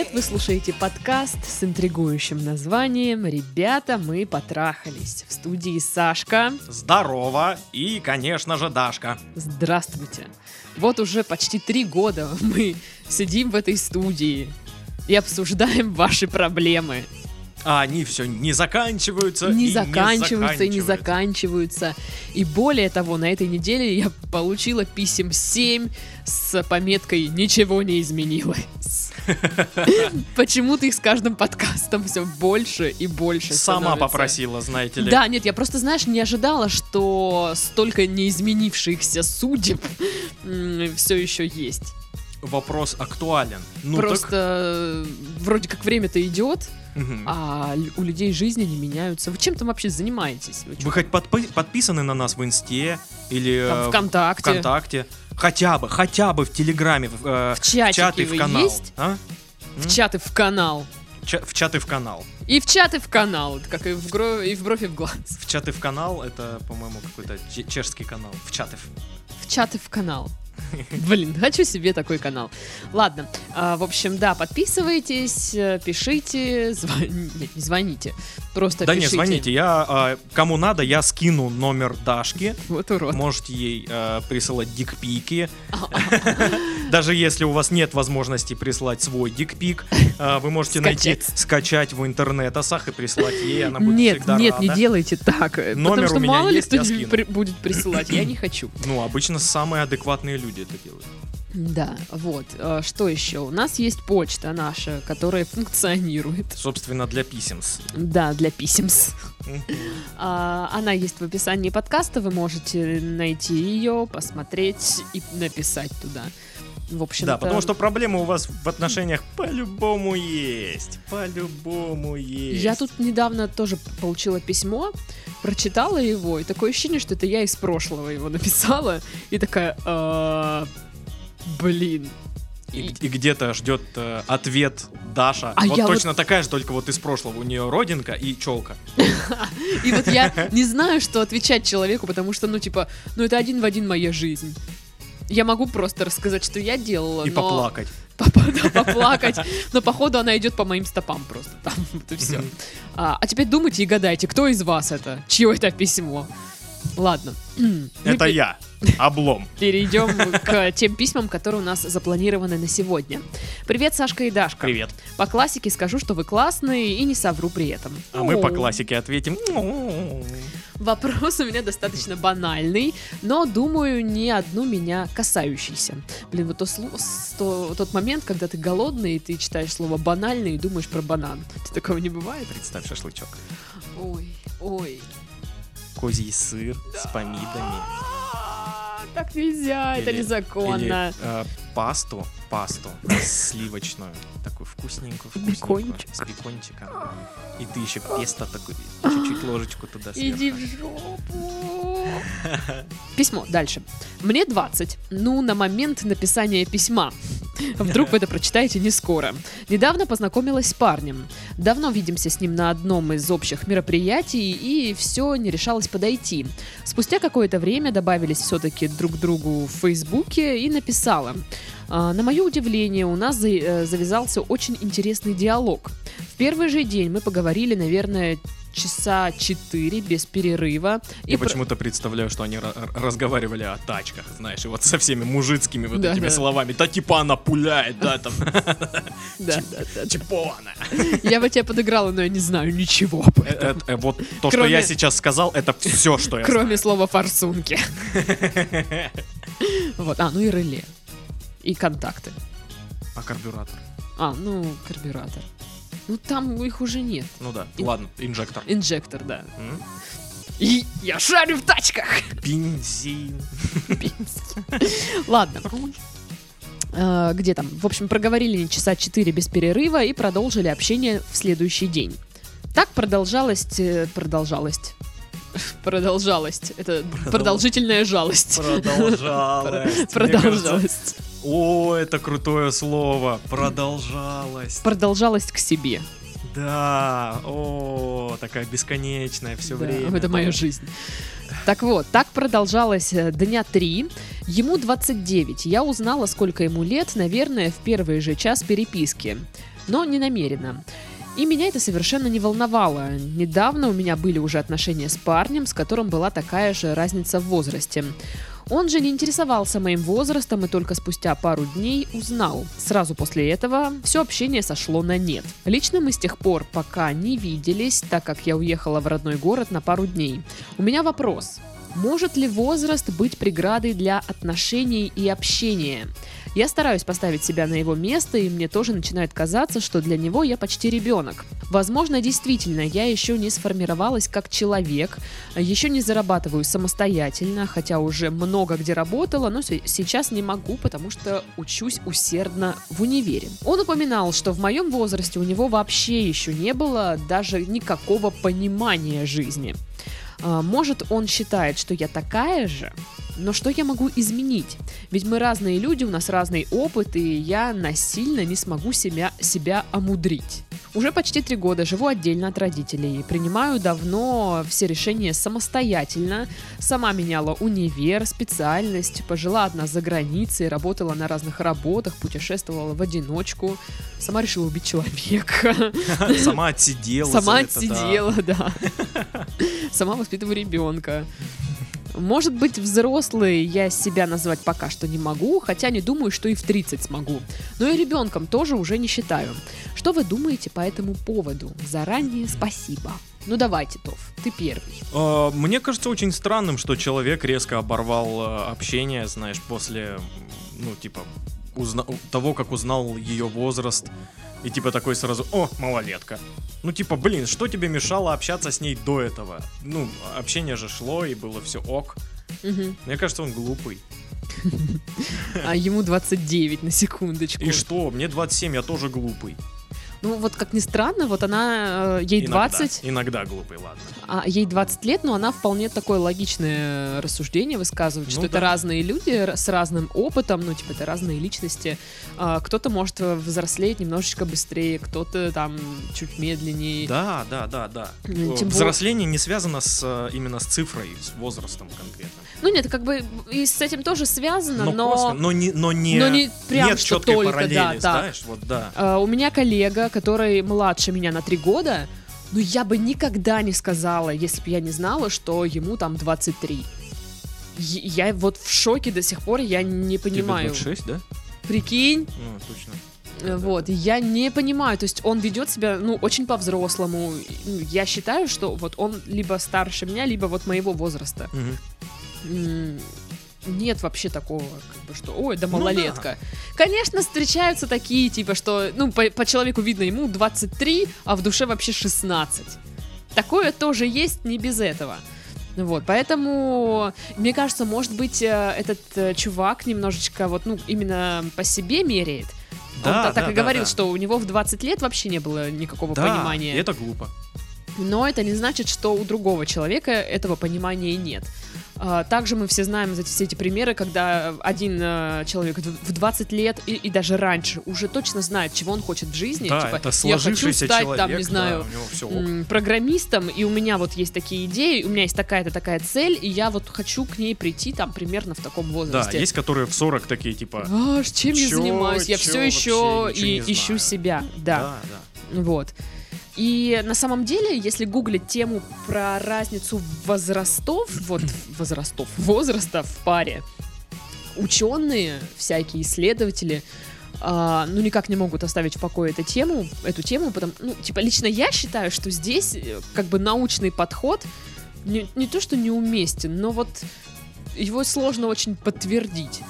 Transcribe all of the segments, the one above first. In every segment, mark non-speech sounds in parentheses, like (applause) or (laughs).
Привет! Вы слушаете подкаст с интригующим названием «Ребята, мы потрахались». В студии Сашка. Здорово! И, конечно же, Дашка. Здравствуйте! Вот уже почти три года мы сидим в этой студии и обсуждаем ваши проблемы. А они все не заканчиваются. Не и заканчиваются и не заканчиваются. И более того, на этой неделе я получила писем 7 с пометкой «Ничего не изменилось». (laughs) Почему-то их с каждым подкастом все больше и больше Сама становится. попросила, знаете ли. Да, нет, я просто, знаешь, не ожидала, что столько неизменившихся судеб все еще есть. Вопрос актуален. Ну просто э, вроде как время-то идет, так... Мгм. а у людей жизни не меняются. Вы чем там вообще занимаетесь? Вы Вы хоть подпи- подписаны на нас в Инсте или там э, ВКонтакте? ВКонтакте? Хотя бы, хотя бы в Телеграме, в, э, В чатике чаты в канал. есть? А? В чаты в канал. Ча- в чаты в канал. И в чаты в канал, как и в, гро- и в бровь и в глаз. В чаты в канал это, по-моему, какой-то че- чешский канал. В чаты. В чаты в канал. (laughs) Блин, хочу себе такой канал. Ладно, а, в общем, да, подписывайтесь, э, пишите, звоните, (laughs) нет, не звоните, просто Да не, пишите. звоните. Я а, кому надо, я скину номер Дашки. Вот урод. Можете ей э, присылать дикпики. (laughs) Даже если у вас нет возможности прислать свой дикпик, э, вы можете найти, Скачать. в интернетасах и прислать ей, она будет Нет, всегда нет, не делайте так. Номер потому что у меня мало ли кто будет присылать. Я не хочу. Ну, обычно самые адекватные люди это делают. Да, вот. э, Что еще? У нас есть почта наша, которая функционирует. Собственно, для писемс. Да, для писемс. А, Она есть в описании подкаста. Вы можете найти ее, посмотреть и написать туда. В общем Да, потому что проблемы у вас в отношениях по-любому есть. По-любому есть. Я тут недавно тоже получила письмо, прочитала его, и такое ощущение, что это я из прошлого его написала, и такая, «А, блин. И, и где-то ждет э, ответ Даша. А вот я вот- точно такая же, только вот из прошлого. У нее родинка и челка. (laughs) И вот я не знаю, что отвечать человеку, потому что, ну, типа, ну, это один в один моя жизнь. Я могу просто рассказать, что я делала, И но... поплакать. (laughs) Да, поплакать. Но походу она идет по моим стопам просто. Там, (laughs) вот и все. А, а теперь думайте и гадайте, кто из вас это? Чье это письмо? Ладно. Это я. Облом. (laughs) Перейдем к тем письмам, которые у нас запланированы на сегодня. Привет, Сашка и Дашка. Привет. По классике скажу, что вы классные и не совру при этом. А мы по классике ответим. Вопрос у меня достаточно банальный, но, думаю, не одну меня касающийся. Блин, вот то то- тот момент, когда ты голодный, и ты читаешь слово банальный и думаешь про банан. Такого не бывает? Представь шашлычок. Ой, ой. Козий сыр с помидами. Так нельзя, это Или- незаконно. Или э, пасту, пасту сливочную, такую вкусненькую, вкусненькую, Бекончик. с бекончиком. И ты еще песто такой, чуть-чуть ложечку туда сверху. Иди в жопу. Письмо. Дальше. Мне 20. Ну, на момент написания письма. Вдруг вы это прочитаете не скоро. Недавно познакомилась с парнем. Давно видимся с ним на одном из общих мероприятий, и все не решалось подойти. Спустя какое-то время добавились все-таки друг к другу в Фейсбуке и написала. «А, На мое удивление, у нас э, завязался очень интересный диалог. В первый же день мы поговорили, наверное, часа четыре без перерыва. Я про- почему-то представляю, что они разговаривали о тачках, знаешь, и вот со всеми мужицкими вот Да, этими да. словами. Да типа она пуляет, да, там, (laughs) Да, да, типа она. Я бы тебя подыграла, но я не знаю ничего об этом. э, э, Вот то, что я сейчас сказал, это все, что я Кроме слова форсунки. (laughs) Вот, а, ну и реле. И контакты. А карбюратор? А, ну, карбюратор. Ну, там их уже нет. Ну да, И- ладно, инжектор. Инжектор, да. М? И я шарю в тачках! Бензин. Ладно. Э, Где там? В общем, проговорили часа 4 без перерыва и продолжили общение в следующий день. Так продолжалось... э, Продолжалось. Продолжалось. Это продолжительная жалость. Продолжалось. Продолжалось. О, это крутое слово. Продолжалось. Продолжалось к себе. Да, о, такая бесконечная все Да, время. Это моя жизнь. Так вот, так продолжалось э, дня три. Ему 29. Я узнала, сколько ему лет, наверное, в первый же час переписки. Но не намеренно. И меня это совершенно не волновало. Недавно у меня были уже отношения с парнем, с которым была такая же разница в возрасте. Он же не интересовался моим возрастом и только спустя пару дней узнал. Сразу после этого все общение сошло на нет. Лично мы с тех пор пока не виделись, так как я уехала в родной город на пару дней. У меня вопрос. Может ли возраст быть преградой для отношений и общения? Я стараюсь поставить себя на его место, и мне тоже начинает казаться, что для него я почти ребенок. Возможно, действительно, я еще не сформировалась как человек, еще не зарабатываю самостоятельно, хотя уже много где работала, но се- сейчас не могу, потому что учусь усердно в универе. Он упоминал, что в моем возрасте у него вообще еще не было даже никакого понимания жизни. А, Может, он считает, что я такая же, но что я могу изменить? Ведь мы разные люди, у нас разный опыт, и я насильно не смогу себя, себя омудрить. Уже почти три года живу отдельно от родителей. Принимаю давно все решения самостоятельно. Сама меняла универ, специальность, пожила одна за границей, работала на разных работах, путешествовала в одиночку. Сама решила убить человека. (laughs) Сама отсидела. Сама отсидела, (laughs) да. Сама воспитываю ребенка. Может быть, взрослый я себя назвать пока что не могу, хотя не думаю, что и в 30 смогу. Но и ребенком тоже уже не считаю. Что вы думаете по этому поводу? Заранее спасибо. Ну давайте, Тов, ты первый. А, Мне кажется очень странным, что человек резко оборвал э, общение, знаешь, после, ну, типа, узна- того, как узнал ее возраст. И типа такой сразу, о, малолетка. Ну, типа, блин, что тебе мешало общаться с ней до этого? Ну, общение же шло, и было все ок. Мгм. Мне кажется, он глупый. (laughs) А ему 29 на секундочку. И что? Мне 27, я тоже глупый. Ну вот как ни странно, вот она, э, ей Иногда. 20, Иногда глупый, ладно. а ей 20 лет, но она вполне такое логичное рассуждение высказывает, Ну что это да. разные люди с разным опытом, ну, типа, это разные личности. А, кто-то может взрослеть немножечко быстрее, кто-то там чуть медленнее. Да, да, да, да. Э, тем Взросление не связано с э, именно с цифрой, с возрастом конкретно. Ну нет, как бы и с этим тоже связано, но... Но, косвенно, но не, но не, но не прям, нет что четкой только, параллели, да, да. знаешь, вот да. А, у меня коллега, который младше меня на три года, ну я бы никогда не сказала, если бы я не знала, что ему там 23. Е- Я вот в шоке до сих пор, я не понимаю. Тебе 26, да? Прикинь, Ну, точно. Вот, я не понимаю, то есть он ведет себя, ну, очень по-взрослому. Ну, Я считаю, что вот он либо старше меня, либо вот моего возраста. Мгм. Нет вообще такого, как бы, что, ой, да Ну малолетка. Конечно, встречаются такие, типа, что, ну, по, по человеку видно, ему 23, а в душе вообще 16. Такое тоже есть, не без этого. Вот, поэтому, мне кажется, может быть, э, этот э, чувак немножечко вот, ну, именно по себе меряет. Он Да, та- так да, и да, говорил, да. что у него в 20 лет вообще не было никакого Да, понимания. это глупо. Но это не значит, что у другого человека этого понимания нет. А, Также мы все знаем все эти примеры, когда один э, человек в в 20 лет и, и даже раньше уже точно знает, чего он хочет в жизни. Да, типа, это я хочу сложившийся стать, человек, там, не да, знаю, м, программистом, и у меня вот есть такие идеи, у меня есть такая-то такая цель, и я вот хочу к ней прийти там примерно в таком Да, возрасте. есть которые в 40 такие, типа, А, чем я Чё, занимаюсь? Я чё, все еще и ищу себя. Да. да, да. Вот. И на самом деле, если гуглить тему про разницу возрастов, вот (clears throat) возрастов, возраста в паре, ученые, всякие исследователи, а, ну никак не могут оставить в покое эту тему, эту тему, потому, ну типа лично я считаю, что здесь э, как бы научный подход не, не то что неуместен, но вот его сложно очень подтвердить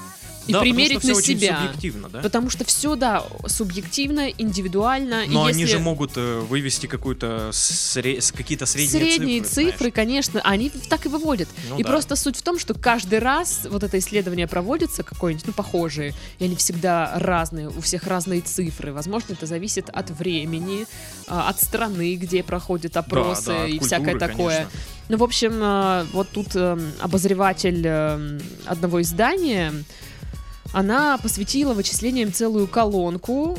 и Да, потому примерить что всё на очень себя. субъективно, да? Потому что все, да, субъективно, индивидуально. Но и они если же могут э, вывести какую-то сре- какие-то средние, средние цифры, цифры, конечно, они так и выводят. Ну и да. просто суть в том, что каждый раз вот это исследование проводится какое-нибудь, ну, похожие, и они всегда разные, у всех разные цифры. Возможно, это зависит от времени, а, от страны, где проходят опросы Да, да, и культуры, всякое такое. конечно. Ну, в общем, э, вот тут эм, обозреватель эм, одного издания Она посвятила вычислениям целую колонку,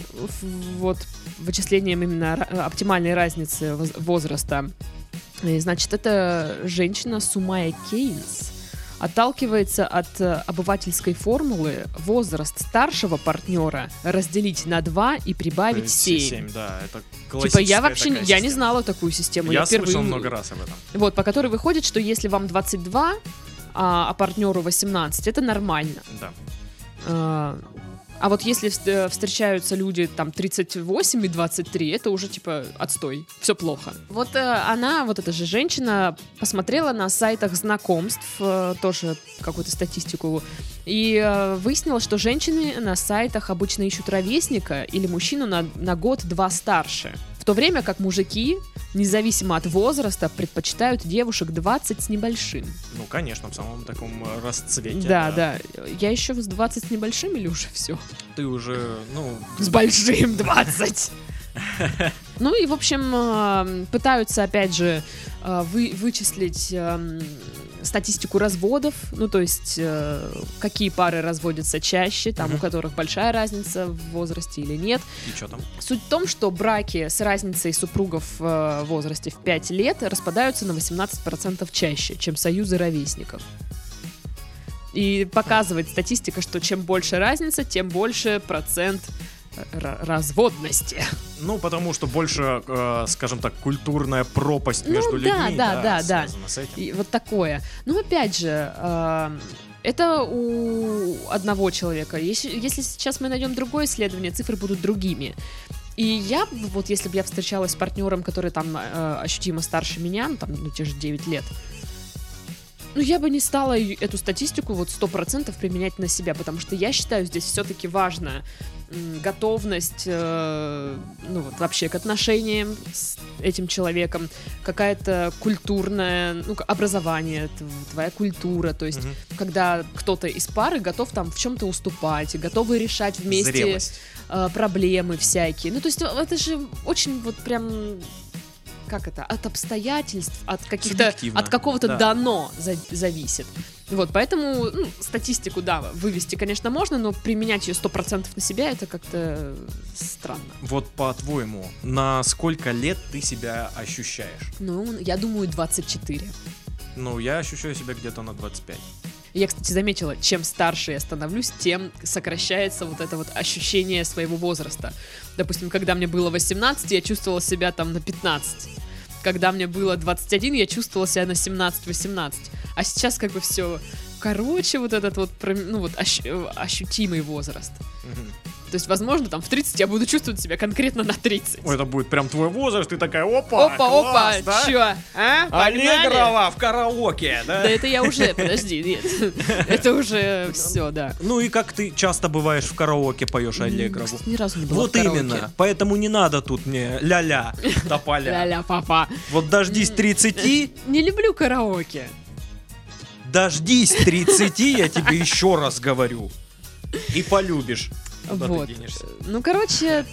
вот вычислениям именно оптимальной разницы воз- возраста. И, значит, это женщина Сумая Кейнс отталкивается от э, обывательской формулы возраст старшего партнера разделить на 2 и прибавить 7. Семь, да, это Типа я вообще я не знала такую систему. Я впервые- слышал много раз об этом. Вот, по которой выходит, что если вам 22, а, а партнеру 18, это нормально. Да. А, а вот если э, встречаются люди там 38 и 23, это уже типа отстой, все плохо. Вот э, она, вот эта же женщина, посмотрела на сайтах знакомств, э, тоже какую-то статистику, и э, выяснила, что женщины на сайтах обычно ищут ровесника или мужчину на, на год-два старше. В то время как мужики, независимо от возраста, предпочитают девушек 20 с небольшим. Ну, конечно, в самом таком расцвете. Да, да. Я еще с 20 с небольшим или уже все? Ты уже, ну... С большим 20. (laughs) Ну и, в общем, э, пытаются, опять же, э, вы, вычислить эм, статистику разводов, ну, то есть, э, какие пары разводятся чаще, там, у Мгм. которых большая разница в возрасте или нет. И что там? Суть в том, что браки с разницей супругов э, в возрасте в 5 лет распадаются на 18% чаще, чем союзы ровесников. И показывает статистика, что чем больше разница, тем больше процент разводности. Ну, потому что больше, э, скажем так, культурная пропасть Ну между да, людьми. да, да, да. этим. И вот такое. Ну, опять же, э, это у одного человека. Если, если сейчас мы найдем другое исследование, цифры будут другими. И я, вот если бы я встречалась с партнером, который там э, ощутимо старше меня, ну, там, ну, те же 9 лет, ну, я бы не стала эту статистику вот 100% применять на себя, потому что я считаю, здесь все-таки важно готовность, э, ну, вот вообще к отношениям с этим человеком, какая-то культурная, ну, образование, твоя культура, то есть Мгм. когда кто-то из пары готов там в чем-то уступать, готовы решать вместе Зрелость. э, проблемы всякие. Ну, то есть э, это же очень вот прям как это, от обстоятельств, от каких-то, от какого-то да. дано за- зависит. Вот, поэтому ну, статистику, да, вывести, конечно, можно, но применять ее 100% на себя, это как-то странно. Вот по-твоему, на сколько лет ты себя ощущаешь? Ну, я думаю, 24. Ну, я ощущаю себя где-то на 25. Я, кстати, заметила, чем старше я становлюсь, тем сокращается вот это вот ощущение своего возраста. Допустим, когда мне было 18, я чувствовала себя там на 15. Когда мне было 21, я чувствовала себя на 17-18. А сейчас как бы все короче, вот этот вот, ну вот, ощ- э, ощутимый возраст. Мгм. То есть, возможно, там в 30 я буду чувствовать себя конкретно на 30. Ой, это будет прям твой возраст, ты такая, опа, опа, опа, класс, да? чё? А? Погнали? Аллегрова в караоке, да? Да это я уже, подожди, нет. (laughs) Это уже все, да. Ну и как ты часто бываешь в караоке, поешь Аллегрову? Ни разу не Вот в караоке. именно, поэтому не надо тут мне ля-ля, тополя. Ля-ля, папа. Вот дождись 30, Не люблю караоке. дождись 30, я тебе еще раз говорю. И полюбишь. Куда вот. ты денешься? Ну, короче,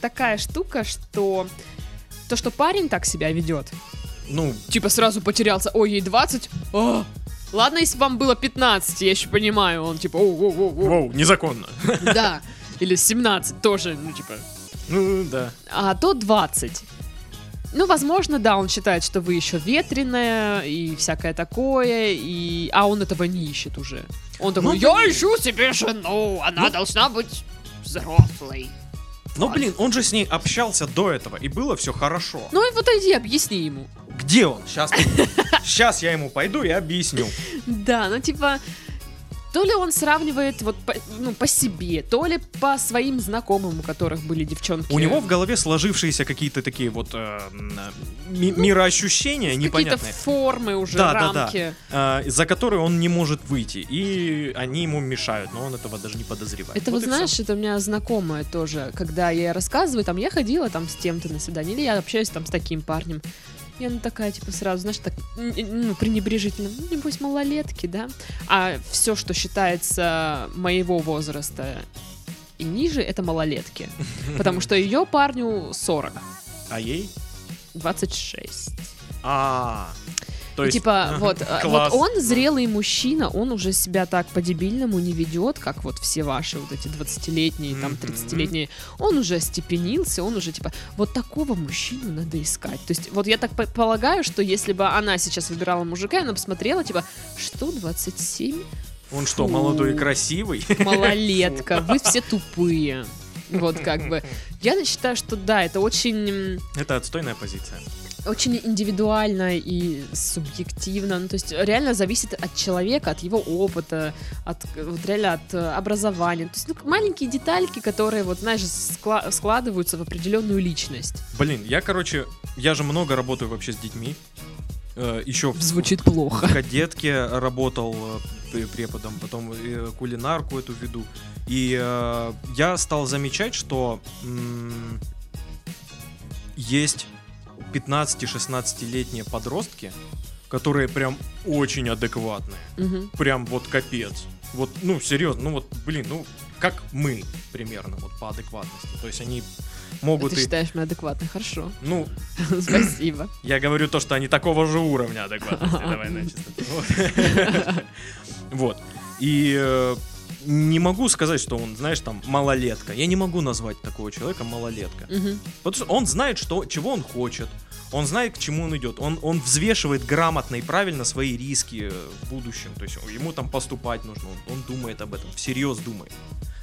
такая штука, что то, что парень так себя ведет, Ну, типа сразу потерялся, ой, ей 20, О, ладно, если вам было 15, я еще понимаю, он типа, оу, оу, оу, оу». воу, незаконно. да, или 17 тоже, ну, типа, Ну, да. а то 20. Ну, возможно, да, он считает, что вы еще ветреная и всякое такое, и... а он этого не ищет уже. Он такой, Ну, я ищу себе жену, она Ну. должна быть взрослой. Ну, блин, он же с ней общался до этого, и было все хорошо. Ну и вот иди, объясни ему. Где он? Сейчас, сейчас я ему пойду и объясню. (laughs) Да, ну типа, то ли он сравнивает вот по, ну, по себе, то ли по своим знакомым, у которых были девчонки. У него в голове сложившиеся какие-то такие вот э, ми- мироощущения какие-то непонятные, формы уже, Да, да, да. рамки. э, за которые он не может выйти. И они ему мешают, но он этого даже не подозревает. Это Вот вот знаешь, это у меня знакомая тоже, когда я рассказываю, там я ходила там с тем-то на свидание, или я общаюсь там с таким парнем. И она такая, типа, сразу, знаешь, так, ну, пренебрежительно, ну, небось, малолетки, да? А все, что считается моего возраста и ниже, это малолетки. (laughs) Потому что ее парню 40, А ей? 26. А, То И есть, типа, (laughs) вот, а, вот он зрелый мужчина, он уже себя так по-дебильному не ведет, как вот все ваши вот эти 20-летние, там, Мгм. 30-летние. Он уже степенился, он уже, типа, вот такого мужчину надо искать. То есть, вот я так по- полагаю, что если бы она сейчас выбирала мужика, она посмотрела, типа, что, 27? Он что, Фу. молодой и красивый? (laughs) Малолетка, вы все тупые. Вот как бы. Я считаю, что да, это очень Это отстойная позиция. Очень индивидуально и субъективно. Ну, то есть реально зависит от человека, от его опыта, от вот реально от э, образования. То есть ну, маленькие детальки, которые вот знаешь скла- складываются в определенную личность. Блин, я, короче, я же много работаю вообще с детьми. Э, Еще в Звучит плохо. в кадетке работал э, пре- преподом, потом кулинарку эту веду. И э, я стал замечать, что м, есть 15-16-летние подростки, которые прям очень адекватные. Мгм. Прям вот капец. Вот, ну, серьезно, ну вот, блин, ну, как мы примерно, вот по адекватности. То есть они могут Ты и... считаешь меня адекватной? Хорошо. Ну, (laughs) Спасибо. я говорю то, что они такого же уровня адекватности. Давай на чистоту. (laughs) Вот. Вот. И э, не могу сказать, что он, знаешь, там, малолетка. Я не могу назвать такого человека малолетка. Мгм. Потому что он знает, что, чего он хочет. Он знает, к чему он идет. Он, он взвешивает грамотно и правильно свои риски э, в будущем. То есть ему там поступать нужно. Он, он думает об этом, всерьез думает.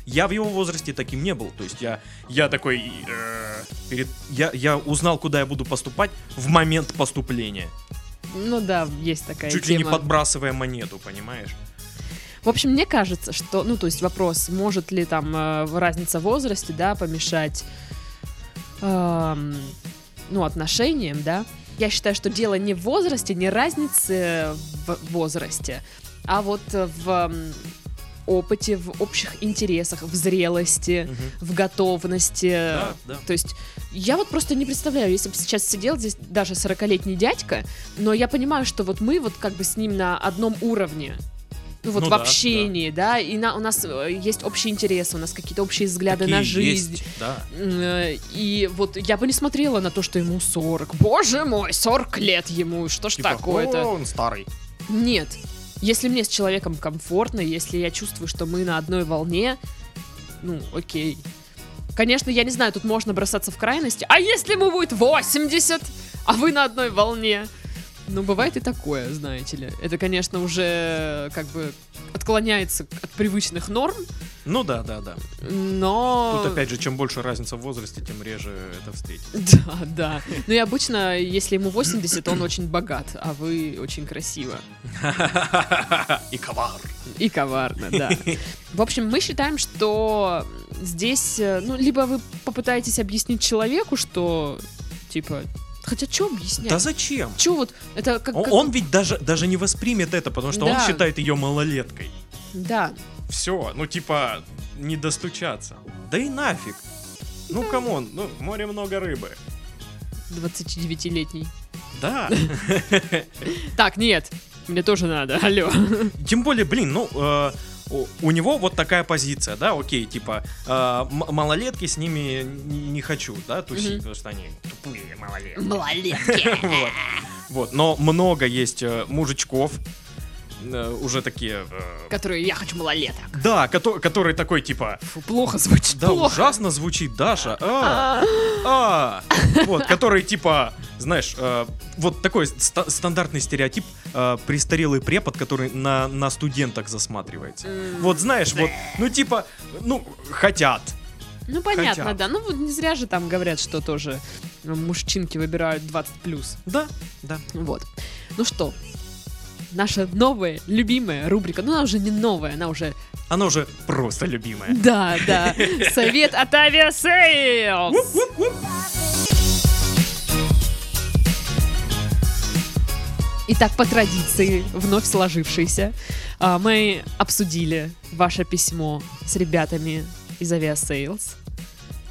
Я в его возрасте таким не был. То есть я, я такой... э, перед, я, я узнал, куда я буду поступать в момент поступления. Ну да, есть такая Чуть ли не тема. подбрасывая монету, понимаешь? В общем, мне кажется, что, ну, то есть вопрос, может ли там э, разница в возрасте, да, помешать, эм, ну, отношениям, да. Я считаю, что дело не в возрасте, не разнице в возрасте, а вот э, в опыте, в общих интересах, в зрелости, Мгм. в готовности. Да, да. То есть я вот просто не представляю, если бы сейчас сидел здесь даже 40-летний дядька, но я понимаю, что вот мы вот как бы с ним на одном уровне. Ну вот Ну в да, общении, да, и на, у нас э, есть общие интересы, у нас какие-то общие взгляды Такие на жизнь. есть, да. Э, И вот я бы не смотрела на то, что ему 40. Боже мой, 40 лет ему, что ж Типа, такое-то? «О, он старый. Нет. Если мне с человеком комфортно, если я чувствую, что мы на одной волне, ну, окей. Конечно, я не знаю, тут можно бросаться в крайности. А если ему будет 80, а вы на одной волне? Ну, бывает и такое, знаете ли. Это, конечно, уже как бы отклоняется от привычных норм, Ну да, да, да. но... Тут опять же, чем больше разница в возрасте, тем реже это встретить. (laughs) Да, да. Ну и обычно, если ему 80, он очень богат, а вы очень красиво. (laughs) И ковар. И коварно, да. В общем, мы считаем, что здесь, э, ну, либо вы попытаетесь объяснить человеку, что, типа, хотя что объяснять? Да зачем? Че вот, это как... Он, как- он ведь даже, даже не воспримет это, потому что он Да. считает ее малолеткой. Да, Все, ну типа, не достучаться. Да и нафиг. Ну, come on, ну, в море много рыбы. 29-летний. Да. (laughs) Так, нет, мне тоже надо, алло. Тем более, блин, ну, э, у, у него вот такая позиция, да, окей, типа, э, малолетки с ними не хочу, да, тусить, Мгм. потому что они тупые малолетки. Малолетки. (laughs) Вот. Вот, но много есть э, мужичков, э, уже такие, э, Которые, я хочу малолеток. да, кото- который такой, типа, Фу, плохо звучит, да, плохо. ужасно звучит, Даша, а, А, (laughs) вот, который, типа, знаешь, э, вот такой ста- стандартный стереотип, э, престарелый препод, который на, на студентах засматривается. Вот знаешь, вот, ну типа, ну, хотят. Ну, понятно, Хотят. да. Ну, вот не зря же там говорят, что тоже э, мужчинки выбирают 20+. плюс. Да, да. Вот. Ну что, наша новая, любимая рубрика. Ну, она уже не новая, она уже... Она уже просто любимая. Да, да. Совет от Aviasales. Итак, по традиции, вновь сложившейся, а, мы обсудили ваше письмо с ребятами из Aviasales.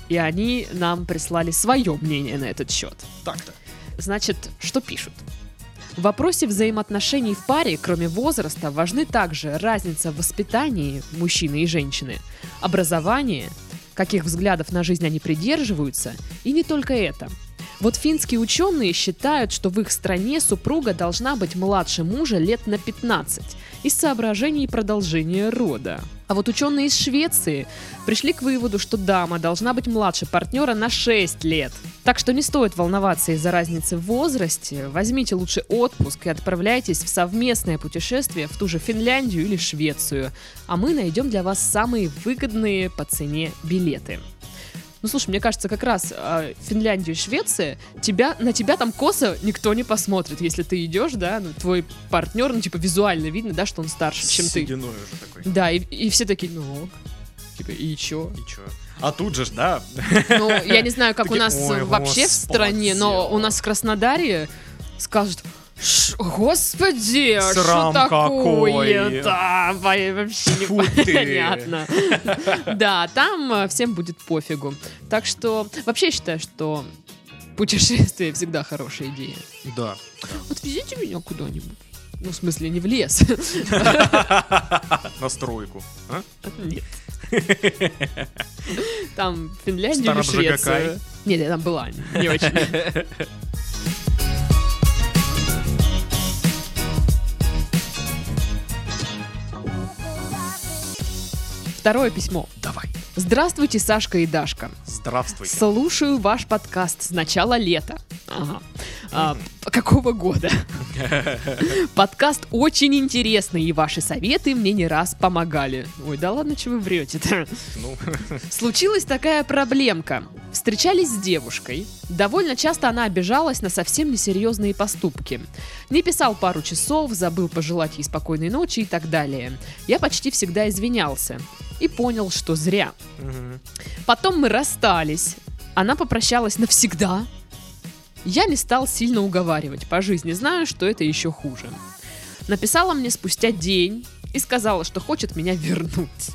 И они нам прислали свое мнение на этот счет. Так-то. Значит, что пишут? В вопросе взаимоотношений в паре, кроме возраста, важны также разница в воспитании мужчины и женщины, образование, каких взглядов на жизнь они придерживаются, и не только это. Вот финские ученые считают, что в их стране супруга должна быть младше мужа лет на 15 из соображений продолжения рода. А вот ученые из Швеции пришли к выводу, что дама должна быть младше партнера на 6 лет. Так что не стоит волноваться из-за разницы в возрасте. Возьмите лучше отпуск и отправляйтесь в совместное путешествие в ту же Финляндию или Швецию. А мы найдем для вас самые выгодные по цене билеты. Ну, слушай, мне кажется, как раз э, Финляндия и Швеция, тебя, на тебя там косо никто не посмотрит, если ты идешь, да, ну, твой партнер, ну, типа, визуально видно, да, что он старше, чем ты. Уже такой. Да, и, и все такие, ну, ок. типа, и чё? И чё? А тут же да, Ну, я не знаю, как у нас «Ой, вообще в господи». стране, но у нас в Краснодаре скажут, «Ш- Господи, что такое? какой!» Да, во- вообще непонятно. Да, там э, всем будет пофигу. Так что вообще я считаю, что путешествие всегда хорошая идея. да. Отвезите меня куда-нибудь. Ну, в смысле, не в лес. На стройку. а? Нет. Там Финляндия или? Швеция. Нет, я там была, не очень. Второе письмо. Давай. Здравствуйте, Сашка и Дашка. Здравствуйте. Слушаю ваш подкаст с начала лета. Ага. А, какого года? (laughs) Подкаст очень интересный, и ваши советы мне не раз помогали. Ой, да ладно, что вы врете-то? Ну, (laughs) Случилась такая проблемка. Встречались с девушкой. Довольно часто она обижалась на совсем несерьезные поступки. Не писал пару часов, забыл пожелать ей спокойной ночи и так далее. Я почти всегда извинялся. И понял, что зря. мгм. Потом мы расстались. Она попрощалась навсегда. Я не стал сильно уговаривать. По жизни знаю, что это еще хуже. Написала мне спустя день и сказала, что хочет меня вернуть.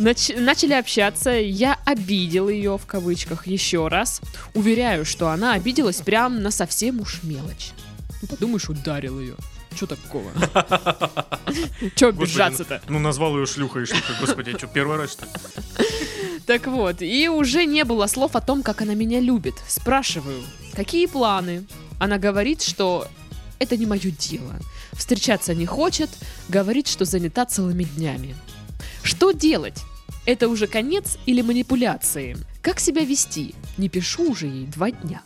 Нач- начали общаться, я обидел ее в кавычках еще раз. Уверяю, что она обиделась прям на совсем уж мелочь. Ну, подумаешь, ударил ее. Че такого? (laughs) Че обижаться-то? Ну, назвал ее шлюхой и шлюхой. Господи, что, первый раз, что ли? Так вот, и уже не было слов о том, как она меня любит. Спрашиваю, какие планы? Она говорит, что это не мое дело. Встречаться не хочет, говорит, что занята целыми днями. Что делать? Это уже конец или манипуляции? Как себя вести? Не пишу уже ей два дня.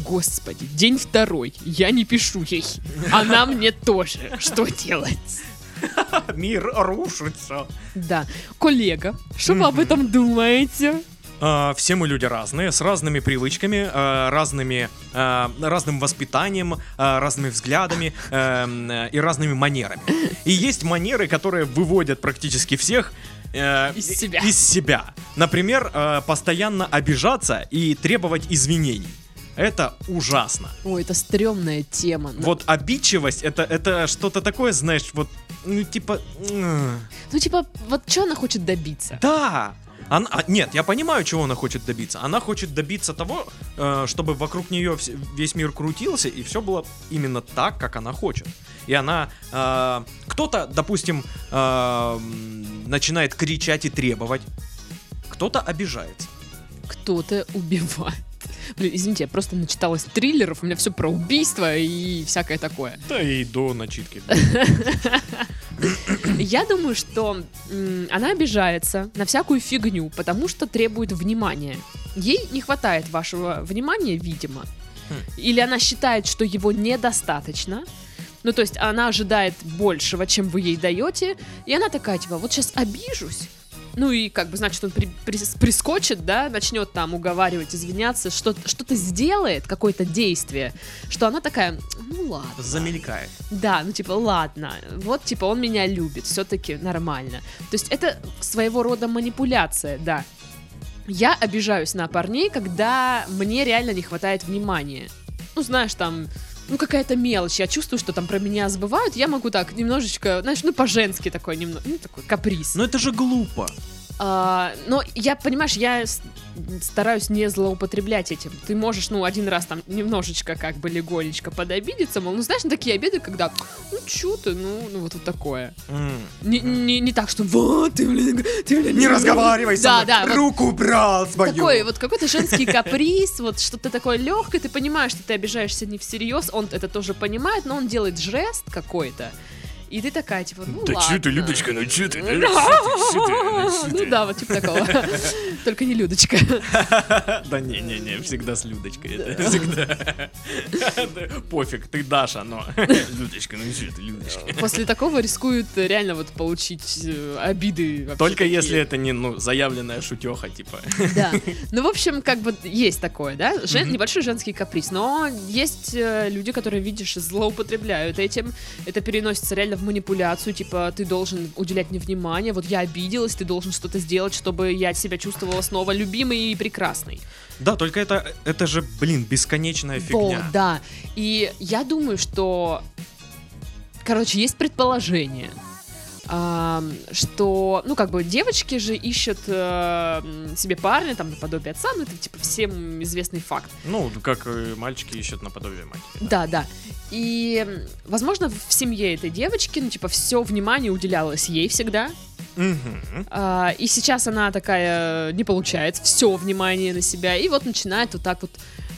Господи, день второй, я не пишу ей. Она мне тоже. Что делать? (laughs) Мир рушится. Да. Коллега, что вы об этом думаете? А, все мы люди разные, с разными привычками, а, разными, а, разным воспитанием, разными взглядами и разными манерами. И есть манеры, которые выводят практически всех э, Из себя. из себя. Например, постоянно обижаться и требовать извинений. Это ужасно. Ой, это стрёмная тема. Вот обидчивость это, это что-то такое, знаешь, вот, ну типа. Ну, типа, вот что она хочет добиться? Да! Она, а, нет, я понимаю, чего она хочет добиться. Она хочет добиться того, э, чтобы вокруг нее вс- весь мир крутился, и все было именно так, как она хочет. И она... э, кто-то, допустим, э, начинает кричать и требовать. Кто-то обижается. Кто-то убивает. Блин, извините, я просто начиталась триллеров, у меня все про убийство и всякое такое. Да и до начитки. Я думаю, что она обижается на всякую фигню, потому что требует внимания. Ей не хватает вашего внимания, видимо. Хм. Или она считает, что его недостаточно. Ну, то есть она ожидает большего, чем вы ей даете. И она такая, типа, вот сейчас обижусь. Ну и как бы, значит, он при- прис- прискочит, да, начнет там уговаривать, извиняться, что- что-то сделает, какое-то действие, что она такая, ну ладно. Замелькает. Да, ну типа, ладно, вот типа он меня любит, все-таки нормально. То есть это своего рода манипуляция, да. Я обижаюсь на парней, когда мне реально не хватает внимания. Ну, знаешь, там, ну, какая-то мелочь, я чувствую, что там про меня забывают, я могу так немножечко, знаешь, ну, по-женски такой, немного, ну, такой каприз. Но это же глупо. А, но я, понимаешь, я стараюсь не злоупотреблять этим. Ты можешь, ну, один раз там немножечко как бы легонечко подобидеться, мол, ну, знаешь, на такие обеды, когда, ну, чё ты, ну, ну, вот, вот такое. М. Не, не, не так, что вот, ты, блин, ты, блин, Не разговаривай со Да, мной. да, вот Руку брал свою. такой вот какой-то женский каприз, вот что-то такое легкое, ты понимаешь, что ты обижаешься не всерьез, он это тоже понимает, но он делает жест какой-то, и ты такая, типа, ну Да ладно. чё ты, Людочка, ну чё ты? да да Ну ты? да, вот типа такого. Только не Людочка. Да не-не-не, всегда с Людочкой. Это всегда. Да, Пофиг, ты Даша, но... Людочка, ну чё ты, Людочка? После такого рискуют реально вот получить э, обиды. Только если это не, ну, заявленная шутеха, типа. Да. Ну, в общем, как бы есть такое, да? Небольшой женский каприз. Но есть э, люди, которые, видишь, злоупотребляют этим. Это переносится реально в манипуляцию. Типа, ты должен уделять мне внимание. Вот я обиделась, ты должен что-то сделать, чтобы я себя чувствовала снова любимой и прекрасной. Да, только это, это же, блин, бесконечная Вот, фигня. да. И я думаю, что, короче, есть предположение, что, ну, как бы девочки же ищут э, себе парня, там, наподобие отца, ну, это, типа, всем известный факт. Ну, как и мальчики ищут наподобие матери. Да, да. И, возможно, в семье этой девочки, ну, типа, все внимание уделялось ей всегда, Мгм. А, и сейчас она такая не получает все внимание на себя и вот начинает вот так вот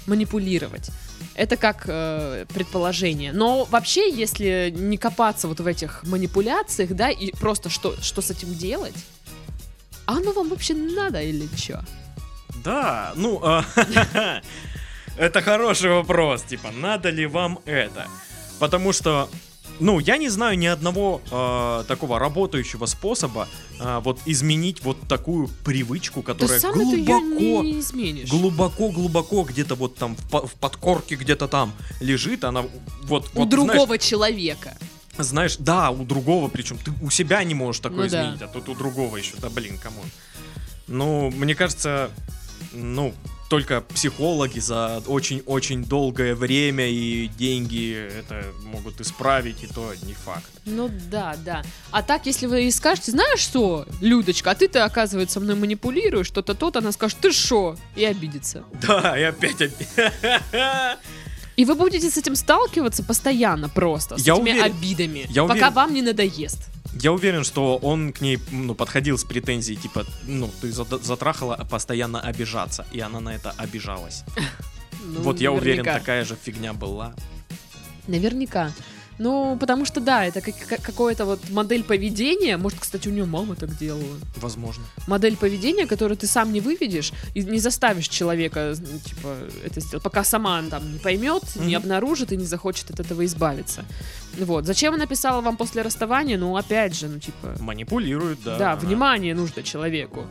манипулировать. Это как э, предположение. Но вообще, если не копаться вот в этих манипуляциях, да, и просто что, что с этим делать, а оно вам вообще надо или что? Да, ну, а, (laughs) это хороший вопрос, типа, надо ли вам это? Потому что, ну, я не знаю ни одного а, такого работающего способа а, вот изменить вот такую привычку, Да которая ее глубоко, не изменишь. глубоко-глубоко где-то вот там в, в подкорке где-то там лежит, она вот, У вот, другого человека. знаешь, знаешь, да, у другого, причем ты у себя не можешь такое Ну да. изменить, а тут у другого еще, да, блин, кому? Ну, мне кажется, ну, только психологи за очень-очень долгое время и деньги это могут исправить, и то не факт. Ну да, да. А так, если вы ей скажете, знаешь что, Людочка, а ты-то, оказывается, мной манипулируешь, что-то тот, она скажет, ты шо? И обидится. Да, и опять опять. И вы будете с этим сталкиваться постоянно просто, с Я этими уверен- обидами, я пока уверен. вам не надоест. Я уверен, что он к ней ну, подходил с претензией, типа, ну, ты затрахала постоянно обижаться, и она на это обижалась. (laughs) Ну, вот я уверен, такая же фигня была. Наверняка. Ну, потому что да, это как, как- какое-то вот модель поведения. Может, кстати, у нее мама так делала. Возможно. Модель поведения, которую ты сам не выведешь и не заставишь человека, типа, это сделать, пока сама там не поймет, не Мгм. обнаружит и не захочет от этого избавиться. Вот. Зачем она писала вам после расставания? Ну, опять же, ну, типа, Манипулирует, да. да, она- внимание нужно человеку.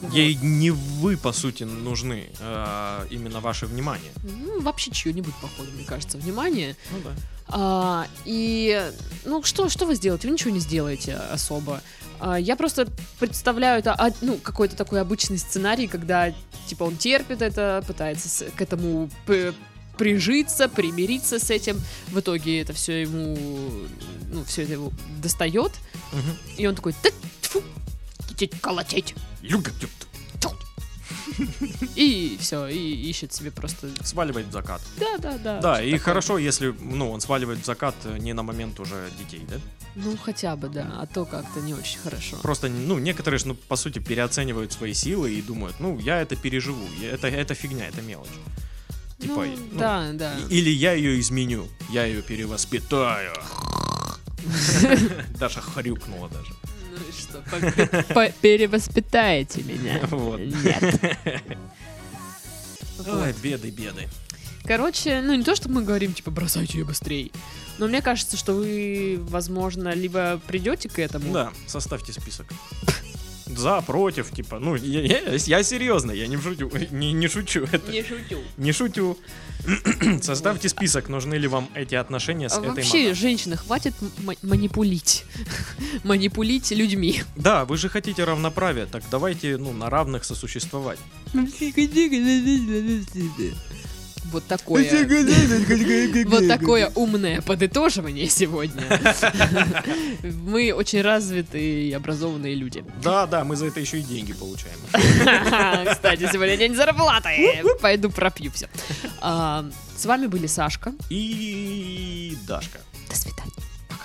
Вот. Ей не вы, по сути, нужны, а именно ваше внимание. Ну, вообще чье-нибудь, походу, мне кажется, внимание. Ну да. А, и, ну, что, что вы сделаете? Вы ничего не сделаете особо. А, я просто представляю это, а, ну, какой-то такой обычный сценарий, когда, типа, он терпит это, пытается с- к этому прижиться, примириться с этим. В итоге это все ему, ну, все это его достает. Мгм. И он такой, так, тьфу, колотеть. И все, и ищет себе просто... Сваливает в закат. Да, да, да. Да, и такое. хорошо, если, ну, он сваливает в закат э, не на момент уже детей, да? Ну, хотя бы, да, а то как-то не очень хорошо. Просто, ну, некоторые же, ну, по сути, переоценивают свои силы и думают, ну, я это переживу, это, это фигня, это мелочь. Типа, ну, ну, да, да. Или я ее изменю, я ее перевоспитаю. (laughs) Даша хрюкнула даже. Ну и что, (laughs) перевоспитаете меня? Вот. Нет. (laughs) Ой, беды, беды. Короче, ну не то, что мы говорим, типа, бросайте ее быстрее. Но мне кажется, что вы, возможно, либо придете к этому. Да, составьте список. (laughs) За, против, типа, ну, я, я- я серьезно, я не шучу, (laughs) не, не шучу, это, Не шутю. не шутю. (clears throat) Составьте список, нужны ли вам эти отношения с А этой вообще, мадам. женщины, хватит манипулить. (laughs) манипулить людьми. Да, вы же хотите равноправия, так давайте, ну, на равных сосуществовать вот такое... (laughs) Вот такое умное подытоживание сегодня. (laughs) Мы очень развитые и образованные люди. Да, да, мы за это еще и деньги получаем. (laughs) Кстати, сегодня день зарплаты. Пойду пропью все. А, с вами были Сашка. И Дашка. До свидания. Пока.